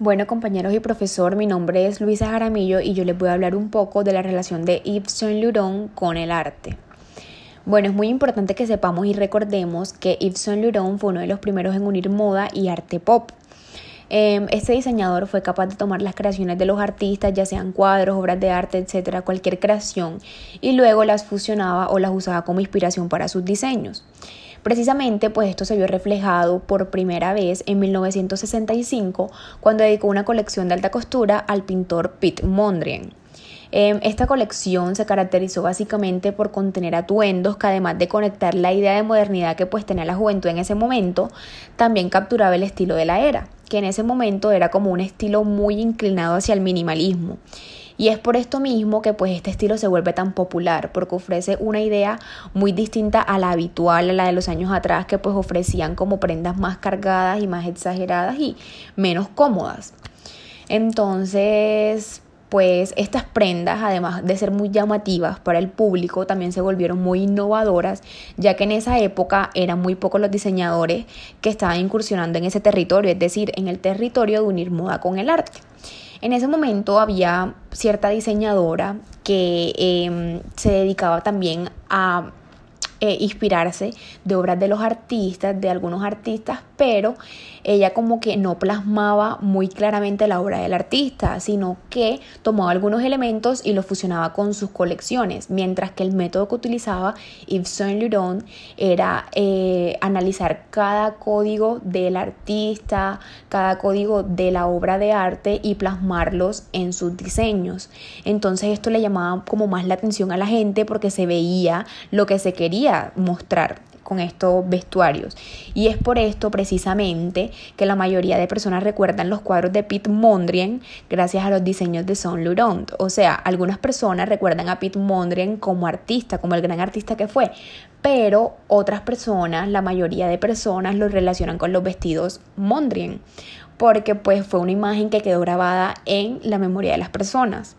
Bueno, compañeros y profesor, mi nombre es Luisa Jaramillo y yo les voy a hablar un poco de la relación de Yves Saint Laurent con el arte. Bueno, es muy importante que sepamos y recordemos que Yves Saint Laurent fue uno de los primeros en unir moda y arte pop. Em, este diseñador fue capaz de tomar las creaciones de los artistas, ya sean cuadros, obras de arte, etcétera, cualquier creación, y luego las fusionaba o las usaba como inspiración para sus diseños. Precisamente, pues esto se vio reflejado por primera vez en 1965, cuando dedicó una colección de alta costura al pintor Piet Mondrian. Em, esta colección se caracterizó básicamente por contener atuendos que además de conectar la idea de modernidad que pues tenía la juventud en ese momento, también capturaba el estilo de la era, que en ese momento era como un estilo muy inclinado hacia el minimalismo. Y es por esto mismo que pues este estilo se vuelve tan popular, porque ofrece una idea muy distinta a la habitual, a la de los años atrás, que pues ofrecían como prendas más cargadas y más exageradas y menos cómodas. Entonces, pues estas prendas, además de ser muy llamativas para el público, también se volvieron muy innovadoras, ya que en esa época eran muy pocos los diseñadores que estaban incursionando en ese territorio, es decir, en el territorio de unir moda con el arte. En ese momento había cierta diseñadora que em, se dedicaba también a eh, inspirarse de obras de los artistas, de algunos artistas, pero ella como que no plasmaba muy claramente la obra del artista, sino que tomaba algunos elementos y los fusionaba con sus colecciones, mientras que el método que utilizaba Yves Saint Laurent era eh, analizar cada código del artista, cada código de la obra de arte y plasmarlos en sus diseños. Entonces esto le llamaba como más la atención a la gente porque se veía lo que se quería mostrar con estos vestuarios. Y es por esto precisamente que la mayoría de personas recuerdan los cuadros de Piet Mondrian gracias a los diseños de Saint Laurent. O sea, algunas personas recuerdan a Piet Mondrian como artista, como el gran artista que fue, pero otras personas, la mayoría de personas lo relacionan con los vestidos Mondrian, porque pues fue una imagen que quedó grabada en la memoria de las personas.